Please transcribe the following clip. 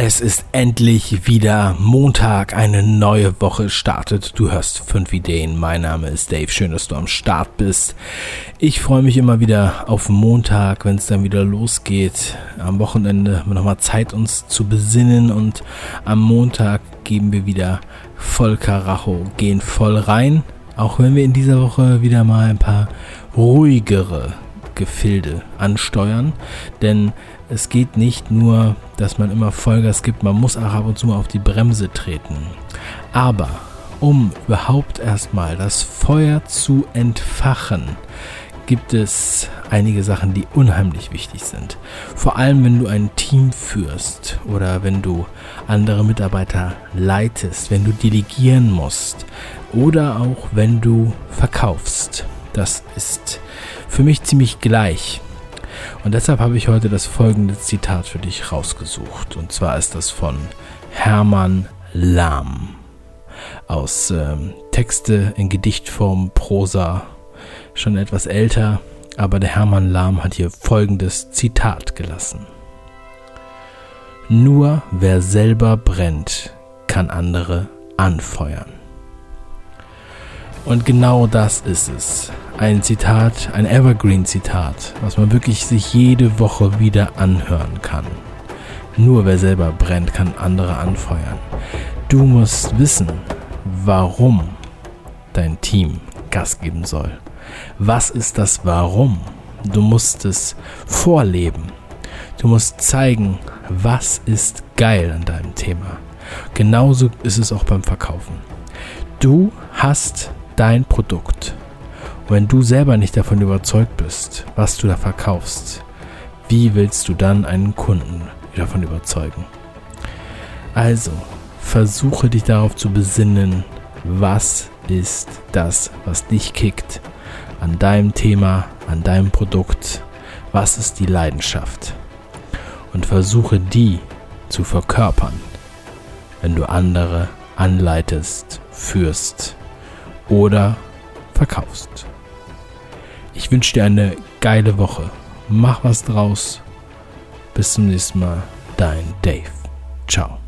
Es ist endlich wieder Montag, eine neue Woche startet. Du hörst fünf Ideen. Mein Name ist Dave. Schön, dass du am Start bist. Ich freue mich immer wieder auf Montag, wenn es dann wieder losgeht. Am Wochenende haben wir nochmal Zeit, uns zu besinnen und am Montag geben wir wieder voll Karacho, gehen voll rein. Auch wenn wir in dieser Woche wieder mal ein paar ruhigere Gefilde ansteuern. Denn es geht nicht nur, dass man immer Vollgas gibt, man muss auch ab und zu mal auf die Bremse treten. Aber um überhaupt erstmal das Feuer zu entfachen, gibt es einige Sachen, die unheimlich wichtig sind. Vor allem, wenn du ein Team führst oder wenn du andere Mitarbeiter leitest, wenn du delegieren musst oder auch wenn du verkaufst. Das ist für mich ziemlich gleich. Und deshalb habe ich heute das folgende Zitat für dich rausgesucht. Und zwar ist das von Hermann Lahm aus ähm, Texte in Gedichtform, Prosa, schon etwas älter, aber der Hermann Lahm hat hier folgendes Zitat gelassen. Nur wer selber brennt, kann andere anfeuern. Und genau das ist es. Ein Zitat, ein Evergreen-Zitat, was man wirklich sich jede Woche wieder anhören kann. Nur wer selber brennt, kann andere anfeuern. Du musst wissen, warum dein Team Gas geben soll. Was ist das Warum? Du musst es vorleben. Du musst zeigen, was ist geil an deinem Thema. Genauso ist es auch beim Verkaufen. Du hast dein Produkt. Und wenn du selber nicht davon überzeugt bist, was du da verkaufst, wie willst du dann einen Kunden davon überzeugen? Also, versuche dich darauf zu besinnen, was ist das, was dich kickt an deinem Thema, an deinem Produkt, was ist die Leidenschaft? Und versuche die zu verkörpern, wenn du andere anleitest, führst oder verkaufst. Ich wünsche dir eine geile Woche. Mach was draus. Bis zum nächsten Mal. Dein Dave. Ciao.